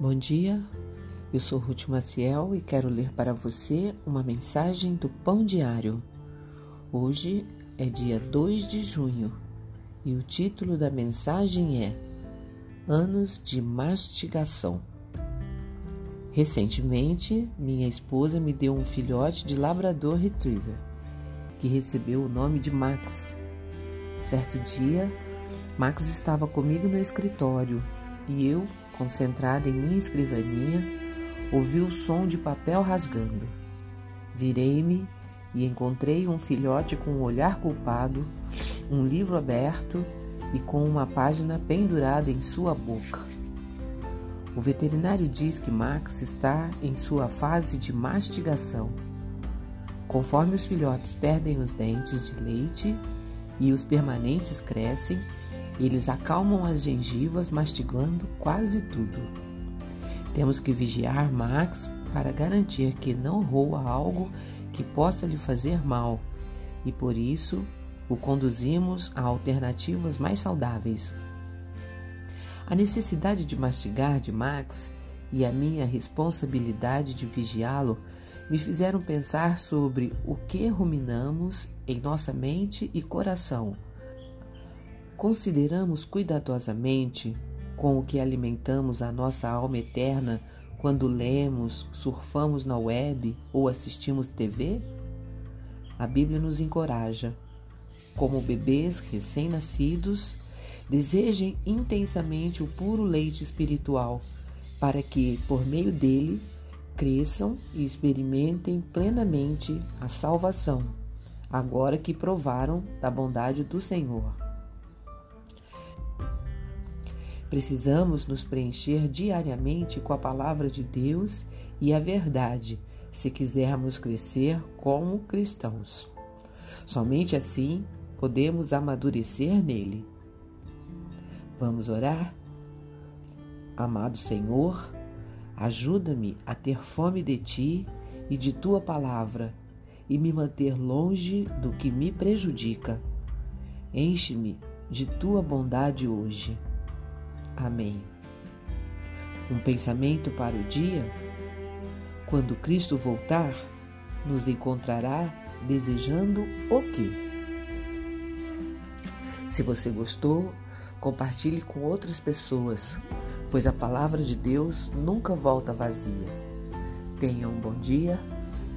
Bom dia, eu sou Ruth Maciel e quero ler para você uma mensagem do Pão Diário. Hoje é dia 2 de junho e o título da mensagem é Anos de Mastigação. Recentemente, minha esposa me deu um filhote de Labrador Retriever que recebeu o nome de Max. Certo dia, Max estava comigo no escritório e eu, concentrada em minha escrivaninha, ouvi o som de papel rasgando. Virei-me e encontrei um filhote com um olhar culpado, um livro aberto e com uma página pendurada em sua boca. O veterinário diz que Max está em sua fase de mastigação. Conforme os filhotes perdem os dentes de leite e os permanentes crescem, eles acalmam as gengivas mastigando quase tudo. Temos que vigiar Max para garantir que não roa algo que possa lhe fazer mal e por isso o conduzimos a alternativas mais saudáveis. A necessidade de mastigar de Max e a minha responsabilidade de vigiá-lo me fizeram pensar sobre o que ruminamos em nossa mente e coração Consideramos cuidadosamente com o que alimentamos a nossa alma eterna quando lemos, surfamos na web ou assistimos TV? A Bíblia nos encoraja. Como bebês recém-nascidos, desejem intensamente o puro leite espiritual, para que, por meio dele, cresçam e experimentem plenamente a salvação, agora que provaram da bondade do Senhor. Precisamos nos preencher diariamente com a palavra de Deus e a verdade, se quisermos crescer como cristãos. Somente assim podemos amadurecer nele. Vamos orar? Amado Senhor, ajuda-me a ter fome de ti e de tua palavra e me manter longe do que me prejudica. Enche-me de tua bondade hoje. Amém. Um pensamento para o dia? Quando Cristo voltar, nos encontrará desejando o quê? Se você gostou, compartilhe com outras pessoas, pois a palavra de Deus nunca volta vazia. Tenha um bom dia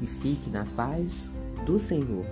e fique na paz do Senhor.